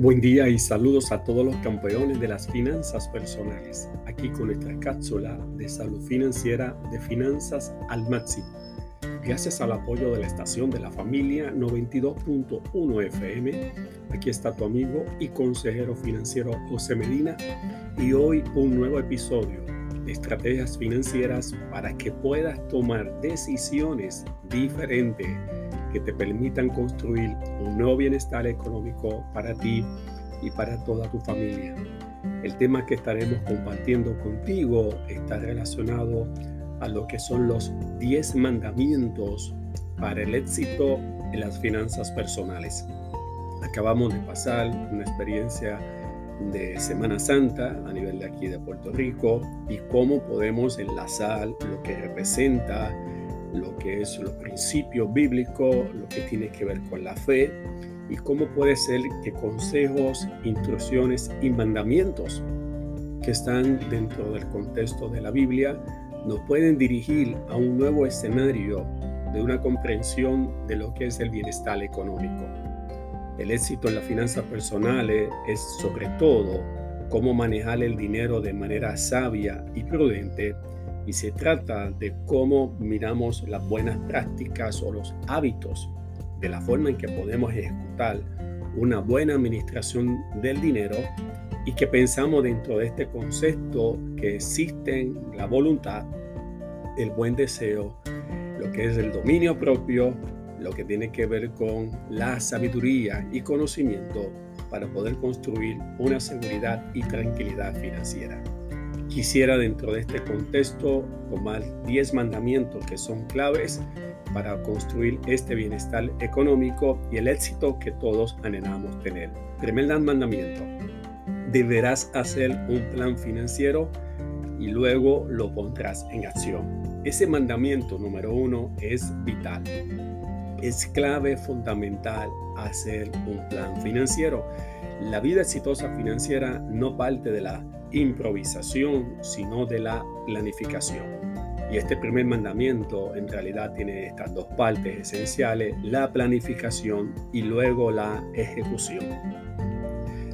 Buen día y saludos a todos los campeones de las finanzas personales. Aquí con nuestra cápsula de salud financiera de finanzas al máximo. Gracias al apoyo de la estación de la familia 92.1 FM, aquí está tu amigo y consejero financiero José Medina y hoy un nuevo episodio de estrategias financieras para que puedas tomar decisiones diferentes que te permitan construir un nuevo bienestar económico para ti y para toda tu familia. El tema que estaremos compartiendo contigo está relacionado a lo que son los 10 mandamientos para el éxito en las finanzas personales. Acabamos de pasar una experiencia de Semana Santa a nivel de aquí de Puerto Rico y cómo podemos enlazar lo que representa lo que es los principios bíblicos, lo que tiene que ver con la fe y cómo puede ser que consejos, instrucciones y mandamientos que están dentro del contexto de la Biblia nos pueden dirigir a un nuevo escenario de una comprensión de lo que es el bienestar económico. El éxito en las finanzas personales es sobre todo cómo manejar el dinero de manera sabia y prudente y se trata de cómo miramos las buenas prácticas o los hábitos de la forma en que podemos ejecutar una buena administración del dinero y que pensamos dentro de este concepto que existen la voluntad, el buen deseo, lo que es el dominio propio, lo que tiene que ver con la sabiduría y conocimiento para poder construir una seguridad y tranquilidad financiera. Quisiera dentro de este contexto tomar 10 mandamientos que son claves para construir este bienestar económico y el éxito que todos anhelamos tener. Primer mandamiento, deberás hacer un plan financiero y luego lo pondrás en acción. Ese mandamiento número uno es vital. Es clave fundamental hacer un plan financiero. La vida exitosa financiera no parte de la improvisación, sino de la planificación. Y este primer mandamiento en realidad tiene estas dos partes esenciales, la planificación y luego la ejecución.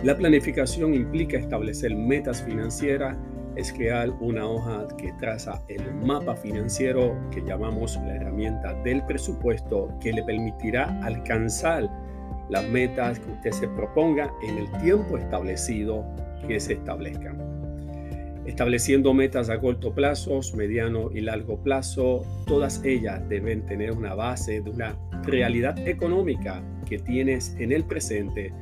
La planificación implica establecer metas financieras, es crear una hoja que traza el mapa financiero que llamamos la herramienta del presupuesto que le permitirá alcanzar las metas que usted se proponga en el tiempo establecido que se establezcan. Estableciendo metas a corto plazo, mediano y largo plazo, todas ellas deben tener una base de una realidad económica que tienes en el presente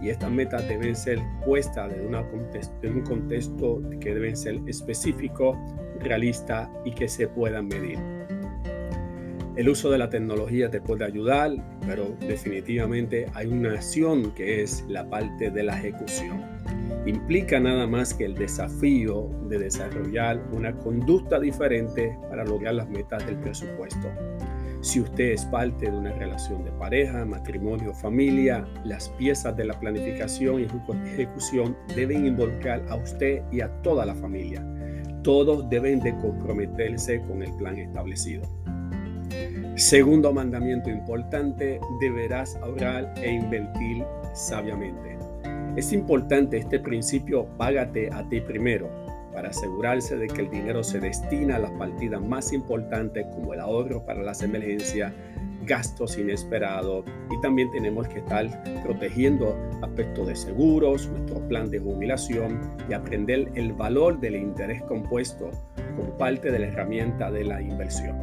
y estas metas deben ser puestas en un contexto que deben ser específico, realista y que se puedan medir. El uso de la tecnología te puede ayudar, pero definitivamente hay una acción que es la parte de la ejecución implica nada más que el desafío de desarrollar una conducta diferente para lograr las metas del presupuesto. Si usted es parte de una relación de pareja, matrimonio, familia, las piezas de la planificación y ejecución deben involucrar a usted y a toda la familia. Todos deben de comprometerse con el plan establecido. Segundo mandamiento importante, deberás ahorrar e invertir sabiamente. Es importante este principio, págate a ti primero, para asegurarse de que el dinero se destina a las partidas más importantes como el ahorro para las emergencias, gastos inesperados y también tenemos que estar protegiendo aspectos de seguros, nuestro plan de jubilación y aprender el valor del interés compuesto como parte de la herramienta de la inversión.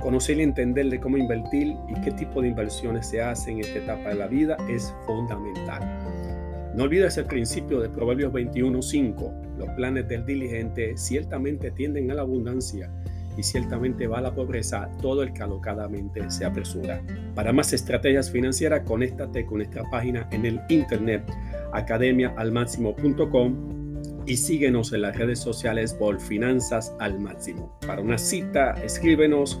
Conocer y entender de cómo invertir y qué tipo de inversiones se hacen en esta etapa de la vida es fundamental. No olvides el principio de Proverbios 21:5. Los planes del diligente ciertamente tienden a la abundancia y ciertamente va a la pobreza todo el que alocadamente se apresura. Para más estrategias financieras, conéctate con nuestra página en el internet academiaalmáximo.com y síguenos en las redes sociales por Finanzas al Máximo. Para una cita, escríbenos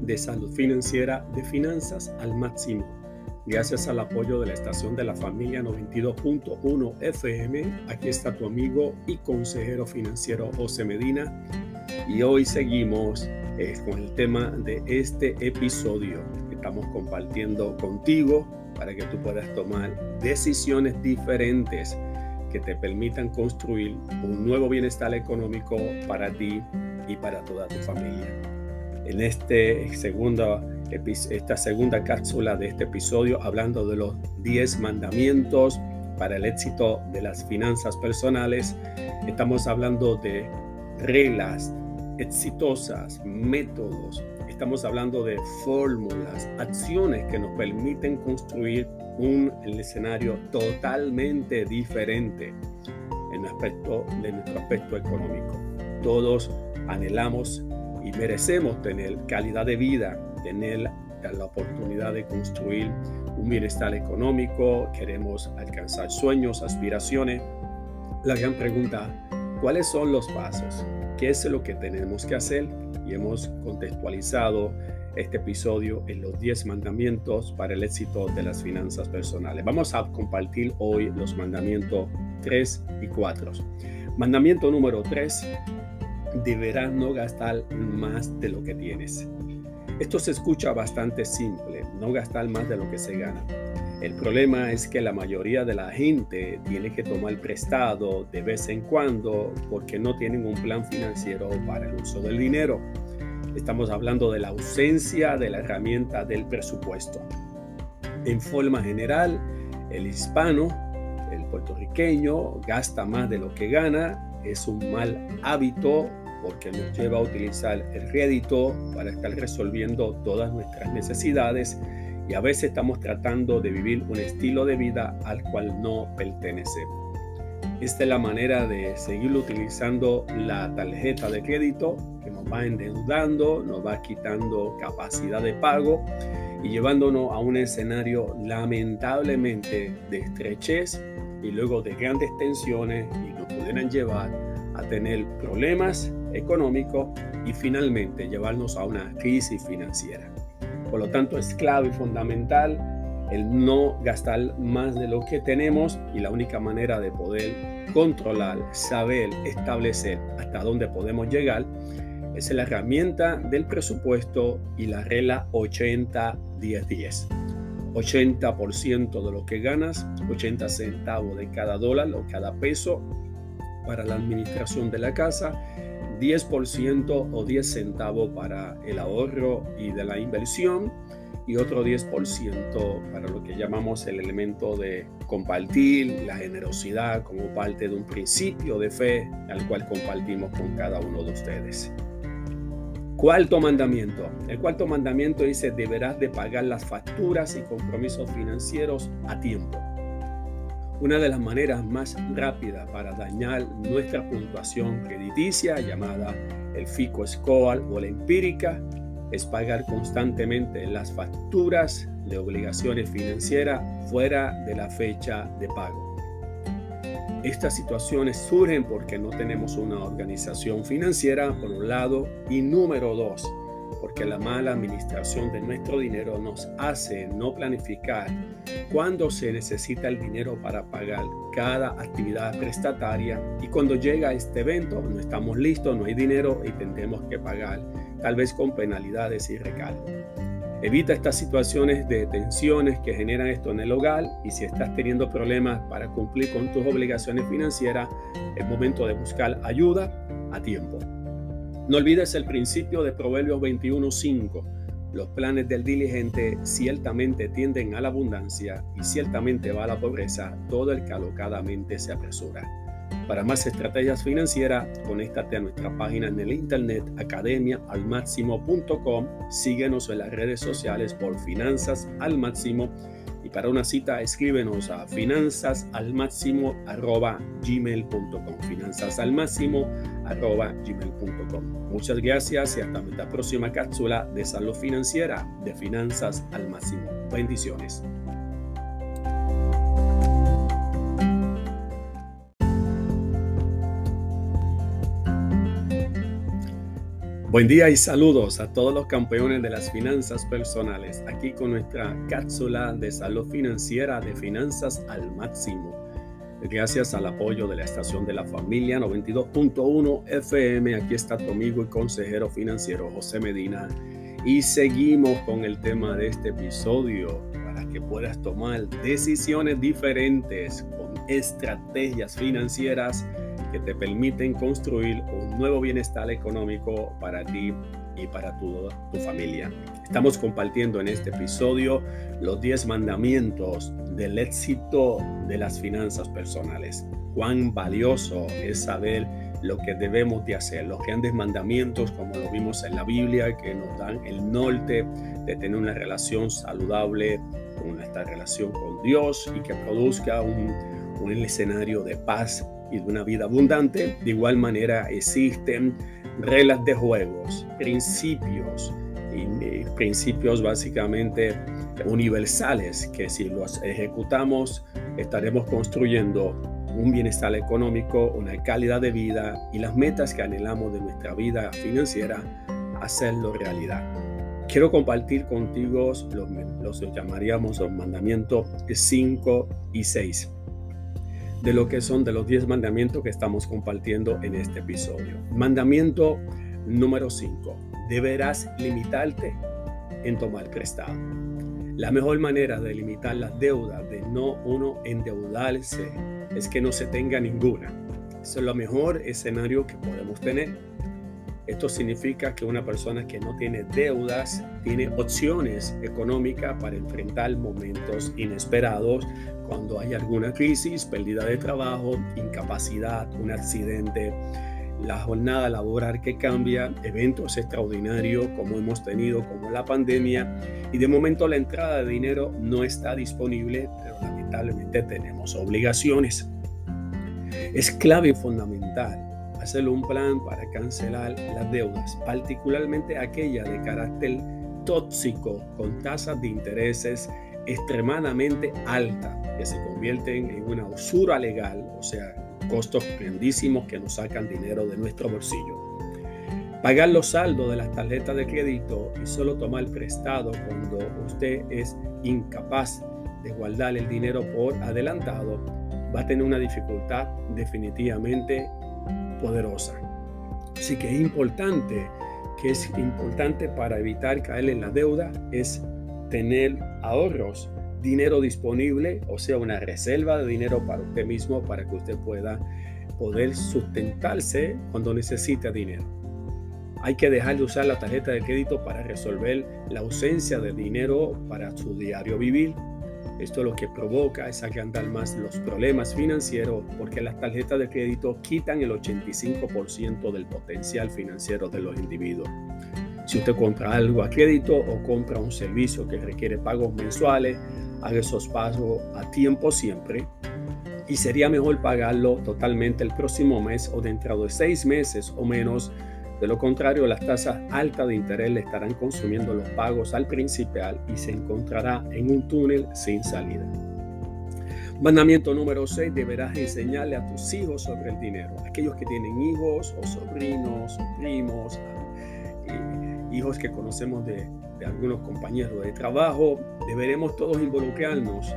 de salud financiera de finanzas al máximo. Gracias al apoyo de la estación de la familia 92.1 FM, aquí está tu amigo y consejero financiero José Medina y hoy seguimos eh, con el tema de este episodio que estamos compartiendo contigo para que tú puedas tomar decisiones diferentes que te permitan construir un nuevo bienestar económico para ti y para toda tu familia. En este segunda, esta segunda cápsula de este episodio, hablando de los 10 mandamientos para el éxito de las finanzas personales, estamos hablando de reglas exitosas, métodos, estamos hablando de fórmulas, acciones que nos permiten construir un escenario totalmente diferente en aspecto de nuestro aspecto económico. Todos anhelamos y merecemos tener calidad de vida, tener la oportunidad de construir un bienestar económico, queremos alcanzar sueños, aspiraciones. La gran pregunta, ¿cuáles son los pasos? ¿Qué es lo que tenemos que hacer? Y hemos contextualizado este episodio en los 10 mandamientos para el éxito de las finanzas personales. Vamos a compartir hoy los mandamientos 3 y 4. Mandamiento número 3, deberás no gastar más de lo que tienes. Esto se escucha bastante simple, no gastar más de lo que se gana. El problema es que la mayoría de la gente tiene que tomar prestado de vez en cuando porque no tienen un plan financiero para el uso del dinero. Estamos hablando de la ausencia de la herramienta del presupuesto. En forma general, el hispano, el puertorriqueño, gasta más de lo que gana. Es un mal hábito porque nos lleva a utilizar el crédito para estar resolviendo todas nuestras necesidades y a veces estamos tratando de vivir un estilo de vida al cual no pertenecemos. Esta es la manera de seguir utilizando la tarjeta de crédito que nos va endeudando, nos va quitando capacidad de pago y llevándonos a un escenario lamentablemente de estrechez y luego de grandes tensiones y nos pudieran llevar a tener problemas económicos y finalmente llevarnos a una crisis financiera. Por lo tanto, es clave y fundamental el no gastar más de lo que tenemos y la única manera de poder controlar, saber, establecer hasta dónde podemos llegar es la herramienta del presupuesto y la regla 80-10-10. 80% de lo que ganas, 80 centavos de cada dólar o cada peso para la administración de la casa, 10% o 10 centavos para el ahorro y de la inversión y otro 10% para lo que llamamos el elemento de compartir la generosidad como parte de un principio de fe al cual compartimos con cada uno de ustedes. Cuarto mandamiento. El cuarto mandamiento dice, deberás de pagar las facturas y compromisos financieros a tiempo. Una de las maneras más rápidas para dañar nuestra puntuación crediticia, llamada el FICO Score o la empírica, es pagar constantemente las facturas de obligaciones financieras fuera de la fecha de pago. Estas situaciones surgen porque no tenemos una organización financiera, por un lado, y número dos, porque la mala administración de nuestro dinero nos hace no planificar cuándo se necesita el dinero para pagar cada actividad prestataria y cuando llega este evento no estamos listos, no hay dinero y tendremos que pagar tal vez con penalidades y recargos. Evita estas situaciones de tensiones que generan esto en el hogar y si estás teniendo problemas para cumplir con tus obligaciones financieras, es momento de buscar ayuda a tiempo. No olvides el principio de Proverbios 21.5. Los planes del diligente ciertamente tienden a la abundancia y ciertamente va a la pobreza todo el que alocadamente se apresura. Para más estrategias financieras, conéctate a nuestra página en el internet academiaalmáximo.com. Síguenos en las redes sociales por Finanzas al Máximo. Para una cita, escríbenos a finanzasalmáximo.gmail.com finanzasalmáximo.gmail.com Muchas gracias y hasta nuestra próxima cápsula de salud financiera de Finanzas al Máximo. Bendiciones. Buen día y saludos a todos los campeones de las finanzas personales, aquí con nuestra cápsula de salud financiera de finanzas al máximo. Gracias al apoyo de la estación de la familia 92.1 FM, aquí está tu amigo y consejero financiero José Medina y seguimos con el tema de este episodio para que puedas tomar decisiones diferentes con estrategias financieras que te permiten construir un nuevo bienestar económico para ti y para tu, tu familia. Estamos compartiendo en este episodio los 10 mandamientos del éxito de las finanzas personales. Cuán valioso es saber lo que debemos de hacer, los grandes mandamientos como lo vimos en la Biblia que nos dan el norte de tener una relación saludable con esta relación con Dios y que produzca un, un escenario de paz y de una vida abundante. De igual manera existen reglas de juegos, principios, y principios básicamente universales que si los ejecutamos estaremos construyendo un bienestar económico, una calidad de vida y las metas que anhelamos de nuestra vida financiera, hacerlo realidad. Quiero compartir contigo los, los llamaríamos los mandamientos 5 y 6 de lo que son de los 10 mandamientos que estamos compartiendo en este episodio. Mandamiento número 5. Deberás limitarte en tomar prestado. La mejor manera de limitar las deudas, de no uno endeudarse, es que no se tenga ninguna. Eso es lo mejor escenario que podemos tener. Esto significa que una persona que no tiene deudas tiene opciones económicas para enfrentar momentos inesperados cuando hay alguna crisis, pérdida de trabajo, incapacidad, un accidente, la jornada laboral que cambia, eventos extraordinarios como hemos tenido, como la pandemia, y de momento la entrada de dinero no está disponible, pero lamentablemente tenemos obligaciones. Es clave y fundamental hacer un plan para cancelar las deudas, particularmente aquellas de carácter tóxico con tasas de intereses extremadamente altas que se convierten en una usura legal, o sea, costos grandísimos que nos sacan dinero de nuestro bolsillo. Pagar los saldos de las tarjetas de crédito y solo tomar prestado cuando usted es incapaz de guardar el dinero por adelantado va a tener una dificultad definitivamente poderosa. Así que es importante, que es importante para evitar caer en la deuda, es tener ahorros dinero disponible, o sea, una reserva de dinero para usted mismo para que usted pueda poder sustentarse cuando necesita dinero. Hay que dejar de usar la tarjeta de crédito para resolver la ausencia de dinero para su diario vivir. Esto es lo que provoca es agrandar más los problemas financieros porque las tarjetas de crédito quitan el 85% del potencial financiero de los individuos. Si usted compra algo a crédito o compra un servicio que requiere pagos mensuales, haga esos pasos a tiempo siempre y sería mejor pagarlo totalmente el próximo mes o dentro de seis meses o menos. De lo contrario, las tasas altas de interés le estarán consumiendo los pagos al principal y se encontrará en un túnel sin salida. Mandamiento número 6, deberás enseñarle a tus hijos sobre el dinero. Aquellos que tienen hijos o sobrinos primos, hijos que conocemos de, algunos compañeros de trabajo, deberemos todos involucrarnos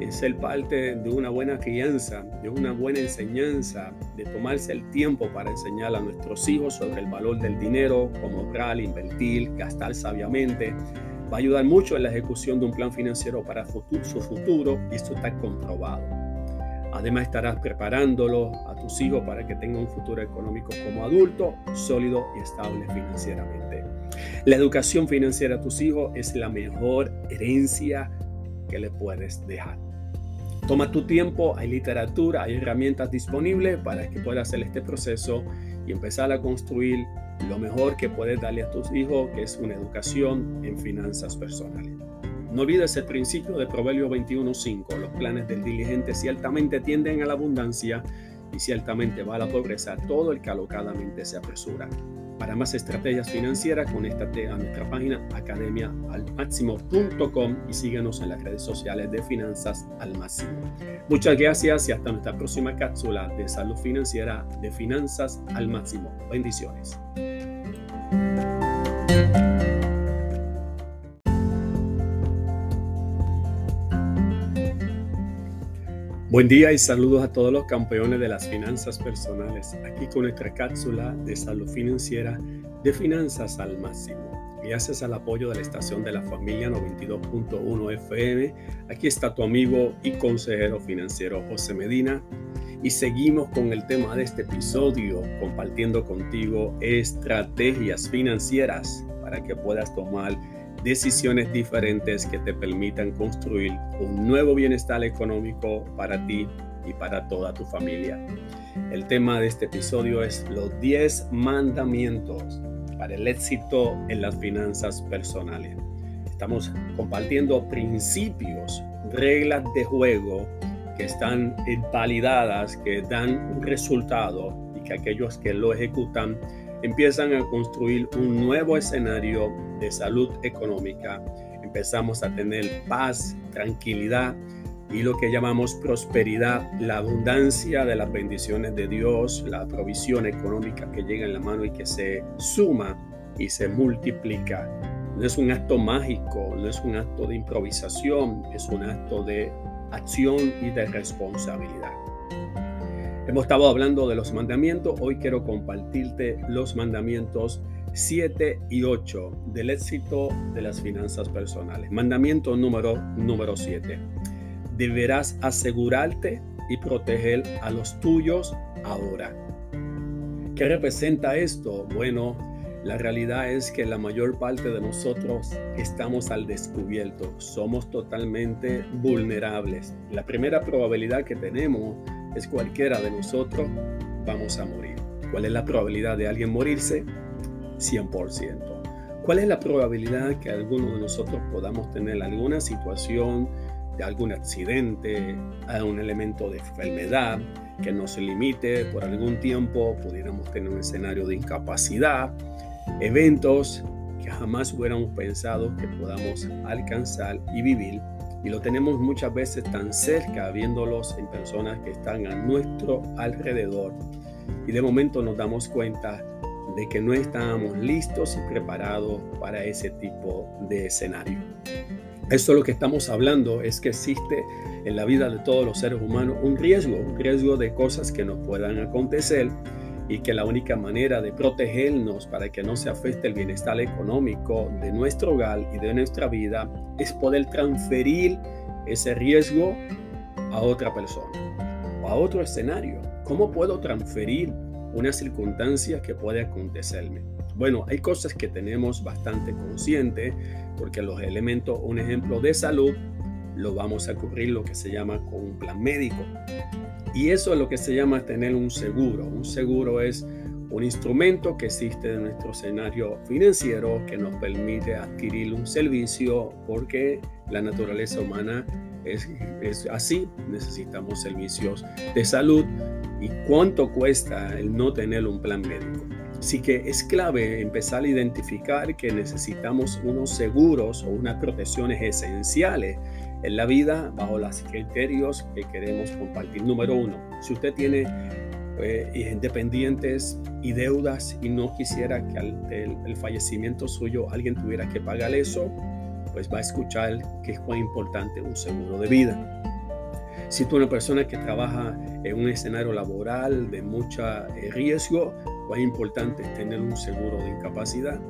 en ser parte de una buena crianza, de una buena enseñanza, de tomarse el tiempo para enseñar a nuestros hijos sobre el valor del dinero, cómo ahorrar, invertir, gastar sabiamente. Va a ayudar mucho en la ejecución de un plan financiero para su futuro y esto está comprobado. Además estarás preparándolo a tus hijos para que tengan un futuro económico como adulto, sólido y estable financieramente. La educación financiera a tus hijos es la mejor herencia que le puedes dejar. Toma tu tiempo, hay literatura, hay herramientas disponibles para que puedas hacer este proceso y empezar a construir lo mejor que puedes darle a tus hijos, que es una educación en finanzas personales. No olvides el principio de Proverbio 21.5. Los planes del diligente ciertamente tienden a la abundancia y ciertamente va a la pobreza todo el que alocadamente se apresura. Para más estrategias financieras, conéctate a nuestra página academiaalmáximo.com y síguenos en las redes sociales de Finanzas al Máximo. Muchas gracias y hasta nuestra próxima cápsula de salud financiera de Finanzas al Máximo. Bendiciones. Buen día y saludos a todos los campeones de las finanzas personales, aquí con nuestra cápsula de salud financiera de finanzas al máximo. Gracias al apoyo de la estación de la familia 92.1 FM, aquí está tu amigo y consejero financiero José Medina. Y seguimos con el tema de este episodio, compartiendo contigo estrategias financieras para que puedas tomar decisiones diferentes que te permitan construir un nuevo bienestar económico para ti y para toda tu familia. El tema de este episodio es los 10 mandamientos para el éxito en las finanzas personales. Estamos compartiendo principios, reglas de juego que están validadas, que dan un resultado y que aquellos que lo ejecutan empiezan a construir un nuevo escenario de salud económica. Empezamos a tener paz, tranquilidad y lo que llamamos prosperidad, la abundancia de las bendiciones de Dios, la provisión económica que llega en la mano y que se suma y se multiplica. No es un acto mágico, no es un acto de improvisación, es un acto de acción y de responsabilidad. Hemos estado hablando de los mandamientos, hoy quiero compartirte los mandamientos 7 y 8 del éxito de las finanzas personales. Mandamiento número, número 7. Deberás asegurarte y proteger a los tuyos ahora. ¿Qué representa esto? Bueno, la realidad es que la mayor parte de nosotros estamos al descubierto, somos totalmente vulnerables. La primera probabilidad que tenemos es cualquiera de nosotros vamos a morir. ¿Cuál es la probabilidad de alguien morirse? 100%. ¿Cuál es la probabilidad que alguno de nosotros podamos tener alguna situación de algún accidente, un elemento de enfermedad que nos limite por algún tiempo, pudiéramos tener un escenario de incapacidad, eventos que jamás hubiéramos pensado que podamos alcanzar y vivir y lo tenemos muchas veces tan cerca viéndolos en personas que están a nuestro alrededor y de momento nos damos cuenta de que no estábamos listos y preparados para ese tipo de escenario. Esto lo que estamos hablando es que existe en la vida de todos los seres humanos un riesgo, un riesgo de cosas que nos puedan acontecer y que la única manera de protegernos para que no se afecte el bienestar económico de nuestro hogar y de nuestra vida es poder transferir ese riesgo a otra persona o a otro escenario. ¿Cómo puedo transferir una circunstancia que puede acontecerme? Bueno, hay cosas que tenemos bastante consciente porque los elementos, un ejemplo de salud, lo vamos a cubrir lo que se llama con un plan médico. Y eso es lo que se llama tener un seguro. Un seguro es un instrumento que existe en nuestro escenario financiero que nos permite adquirir un servicio porque la naturaleza humana es, es, así. Necesitamos servicios de salud y cuánto cuesta el no tener un plan médico. Así que es clave empezar a identificar que necesitamos unos seguros o unas protecciones esenciales en la vida bajo los criterios que queremos compartir. Número uno, si usted tiene eh, independientes y deudas y no quisiera que al el, fallecimiento suyo alguien tuviera que pagar eso, pues va a escuchar que es muy importante un seguro de vida. Si tú eres una persona que trabaja en un escenario laboral de mucho eh, riesgo, es importante tener un seguro de incapacidad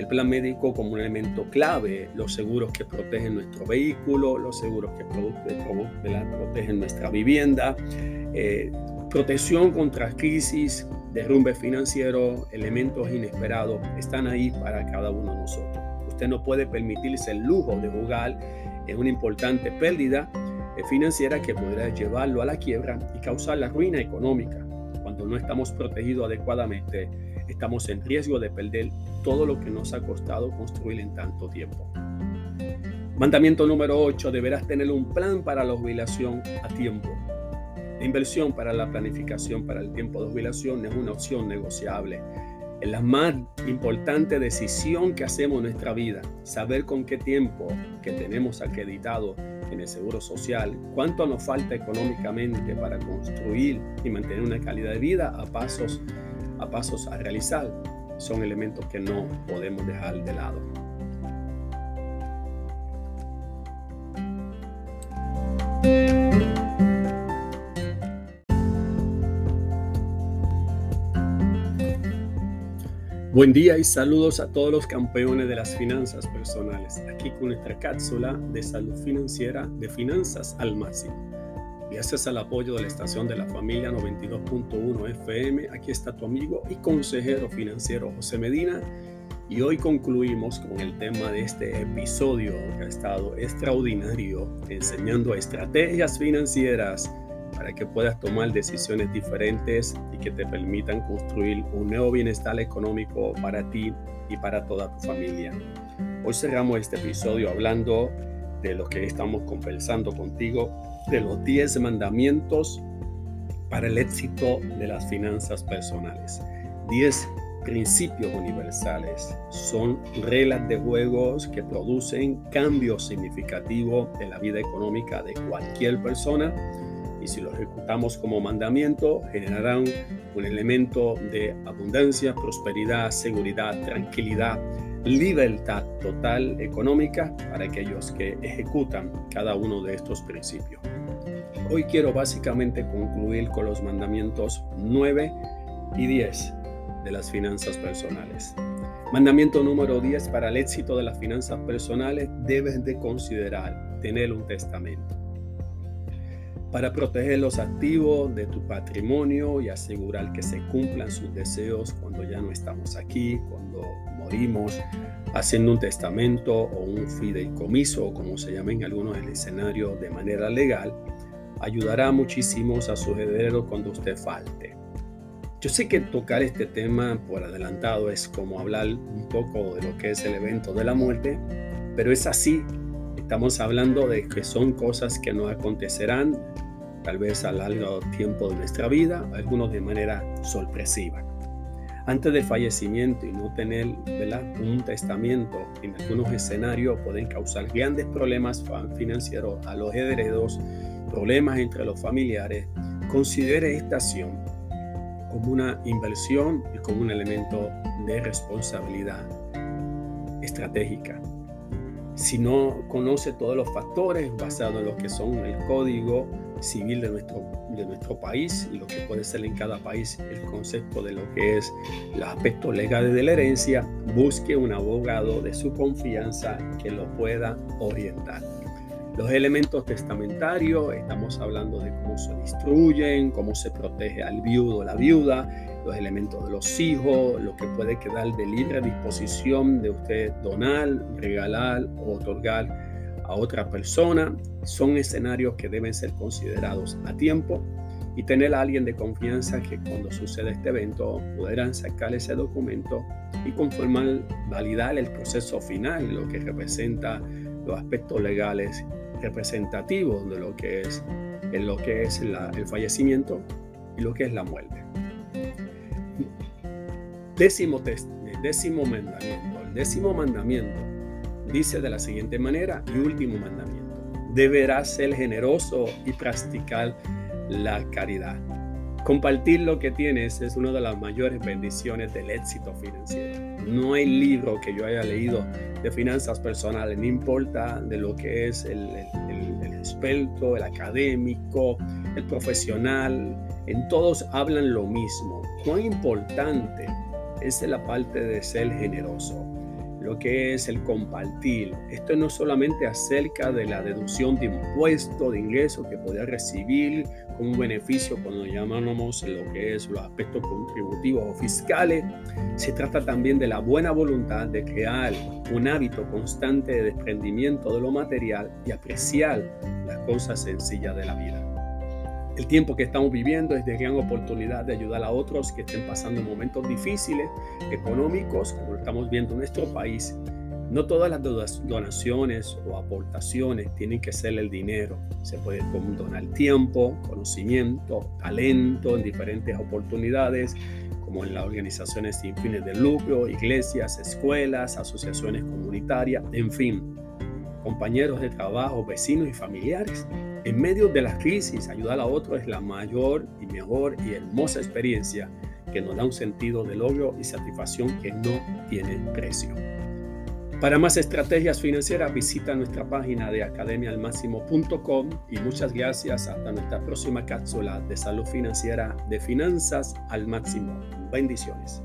el plan médico como un elemento clave, los seguros que protegen nuestro vehículo, los seguros que protegen nuestra vivienda, eh, protección contra crisis, derrumbe financiero, elementos inesperados, están ahí para cada uno de nosotros. Usted no puede permitirse el lujo de jugar en una importante pérdida eh, financiera que podría llevarlo a la quiebra y causar la ruina económica. Cuando no estamos protegidos adecuadamente, estamos en riesgo de perder todo lo que nos ha costado construir en tanto tiempo. Mandamiento número 8. Deberás tener un plan para la jubilación a tiempo. La inversión para la planificación para el tiempo de jubilación es una opción negociable. Es la más importante decisión que hacemos en nuestra vida. Saber con qué tiempo que tenemos acreditado en el seguro social, cuánto nos falta económicamente para construir y mantener una calidad de vida a pasos a pasos a realizar son elementos que no podemos dejar de lado. Buen día y saludos a todos los campeones de las finanzas personales, aquí con nuestra cápsula de salud financiera de finanzas al máximo Gracias al apoyo de la estación de la familia 92.1 FM, aquí está tu amigo y consejero financiero José Medina y hoy concluimos con el tema de este episodio que ha estado extraordinario, enseñando estrategias financieras para que puedas tomar decisiones diferentes y que te permitan construir un nuevo bienestar económico para ti y para toda tu familia. Hoy cerramos este episodio hablando de lo que estamos conversando contigo, de los 10 mandamientos para el éxito de las finanzas personales. 10 principios universales son reglas de juegos que producen cambios significativos en la vida económica de cualquier persona y si lo ejecutamos como mandamiento, generarán un elemento de abundancia, prosperidad, seguridad, tranquilidad, libertad total económica para aquellos que ejecutan cada uno de estos principios. Hoy quiero básicamente concluir con los mandamientos 9 y 10 de las finanzas personales. Mandamiento número 10 para el éxito de las finanzas personales debes de considerar tener un testamento para proteger los activos de tu patrimonio y asegurar que se cumplan sus deseos cuando ya no estamos aquí, cuando morimos, haciendo un testamento o un fideicomiso, como se llama en algunos escenarios de manera legal, ayudará muchísimo a su heredero cuando usted falte. Yo sé que tocar este tema por adelantado es como hablar un poco de lo que es el evento de la muerte, pero es así Estamos hablando de que son cosas que no acontecerán tal vez a largo tiempo de nuestra vida, algunos de manera sorpresiva. Antes del fallecimiento y no tener un testamento en algunos escenarios pueden causar grandes problemas financieros a los herederos, problemas entre los familiares. Considere esta acción como una inversión y como un elemento de responsabilidad estratégica si no conoce todos los factores basados en lo que son el código civil de nuestro, de nuestro país y lo que puede ser en cada país el concepto de lo que es los aspectos legales de la herencia, busque un abogado de su confianza que lo pueda orientar. Los elementos testamentarios, estamos hablando de cómo se distribuyen, cómo se protege al viudo o la viuda, los elementos de los hijos, lo que puede quedar de libre disposición de usted donar, regalar o otorgar a otra persona, son escenarios que deben ser considerados a tiempo y tener a alguien de confianza que cuando suceda este evento pudieran sacar ese documento y conformar, validar el proceso final, lo que representa los aspectos legales representativos de lo que es, en lo que es el fallecimiento y lo que es la muerte. Décimo, décimo mandamiento. El décimo mandamiento dice de la siguiente manera y último mandamiento. Deberás ser generoso y practicar la caridad. Compartir lo que tienes es una de las mayores bendiciones del éxito financiero. No hay libro que yo haya leído de finanzas personales, no importa de lo que es el, el, el experto, el académico, el profesional, en todos hablan lo mismo. Cuán importante es la parte de ser generoso, lo que es el compartir. Esto no solamente acerca de la deducción de impuestos, de ingresos que podía recibir como beneficio cuando llamamos lo que es los aspectos contributivos o fiscales, se trata también de la buena voluntad de crear un hábito constante de desprendimiento de lo material y apreciar las cosas sencillas de la vida. El tiempo que estamos viviendo es de gran oportunidad de ayudar a otros que estén pasando momentos difíciles, económicos, como lo estamos viendo en nuestro país. No todas las donaciones o aportaciones tienen que ser el dinero. Se puede donar tiempo, conocimiento, talento en diferentes oportunidades, como en las organizaciones sin fines de lucro, iglesias, escuelas, asociaciones comunitarias, en fin, compañeros de trabajo, vecinos y familiares. En medio de la crisis, ayudar a otros es la mayor y mejor y hermosa experiencia que nos da un sentido de logro y satisfacción que no tiene precio. Para más estrategias financieras visita nuestra página de academialmáximo.com y muchas gracias hasta nuestra próxima cápsula de salud financiera de finanzas al máximo. Bendiciones.